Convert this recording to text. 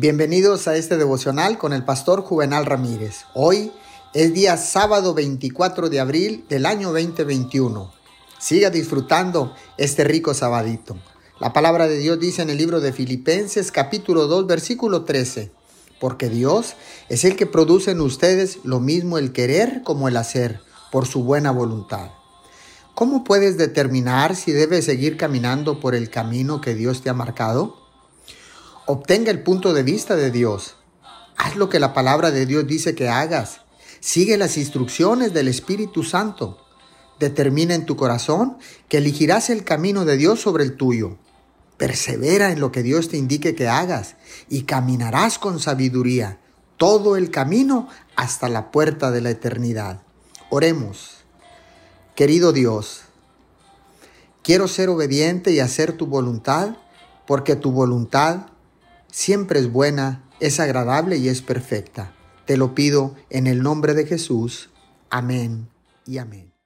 Bienvenidos a este devocional con el pastor Juvenal Ramírez. Hoy es día sábado 24 de abril del año 2021. Siga disfrutando este rico sabadito. La palabra de Dios dice en el libro de Filipenses capítulo 2 versículo 13, porque Dios es el que produce en ustedes lo mismo el querer como el hacer por su buena voluntad. ¿Cómo puedes determinar si debes seguir caminando por el camino que Dios te ha marcado? Obtenga el punto de vista de Dios. Haz lo que la palabra de Dios dice que hagas. Sigue las instrucciones del Espíritu Santo. Determina en tu corazón que elegirás el camino de Dios sobre el tuyo. Persevera en lo que Dios te indique que hagas y caminarás con sabiduría todo el camino hasta la puerta de la eternidad. Oremos. Querido Dios, quiero ser obediente y hacer tu voluntad porque tu voluntad siempre es buena, es agradable y es perfecta. Te lo pido en el nombre de Jesús. Amén y amén.